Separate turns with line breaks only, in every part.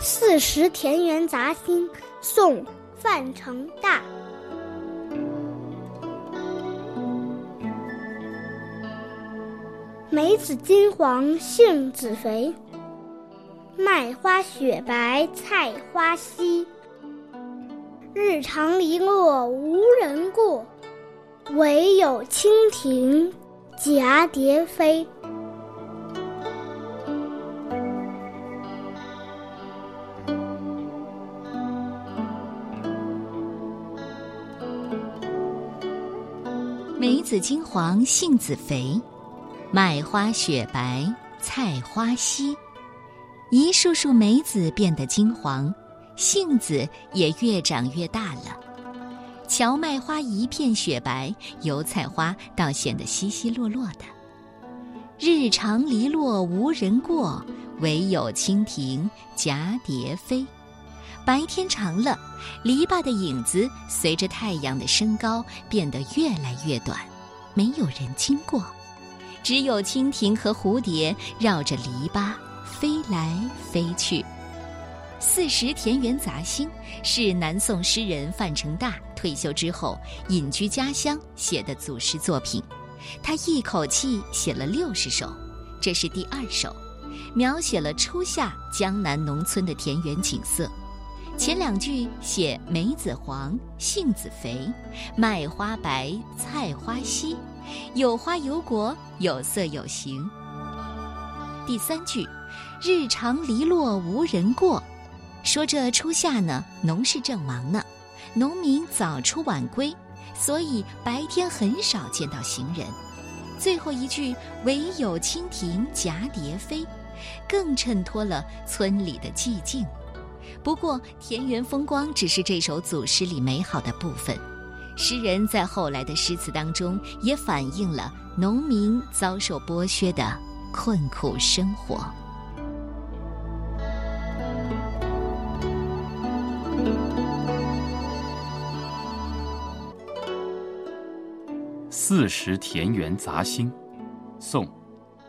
四时田园杂兴，宋·范成大。梅子金黄，杏子肥。麦花雪白，菜花稀。日长篱落无人过，惟有蜻蜓蛱蝶飞。
梅子金黄，杏子肥。麦花雪白，菜花稀。一束束梅子变得金黄，杏子也越长越大了。荞麦花一片雪白，油菜花倒显得稀稀落落的。日长篱落无人过，惟有蜻蜓蛱蝶飞。白天长了，篱笆的影子随着太阳的升高变得越来越短，没有人经过。只有蜻蜓和蝴蝶绕着篱笆飞来飞去。《四时田园杂兴》是南宋诗人范成大退休之后隐居家乡写的组诗作品，他一口气写了六十首，这是第二首，描写了初夏江南农村的田园景色。前两句写梅子黄，杏子肥，麦花白，菜花稀。有花有果，有色有形。第三句，日长篱落无人过，说这初夏呢，农事正忙呢，农民早出晚归，所以白天很少见到行人。最后一句，惟有蜻蜓蛱蝶飞，更衬托了村里的寂静。不过，田园风光只是这首组诗里美好的部分。诗人在后来的诗词当中，也反映了农民遭受剥削的困苦生活。
《四时田园杂兴》，宋·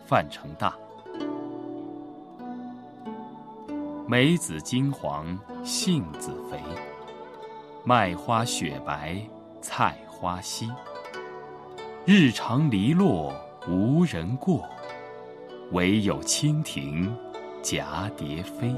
范成大。梅子金黄，杏子肥，麦花雪白。菜花稀，日长篱落无人过，惟有蜻蜓蛱蝶飞。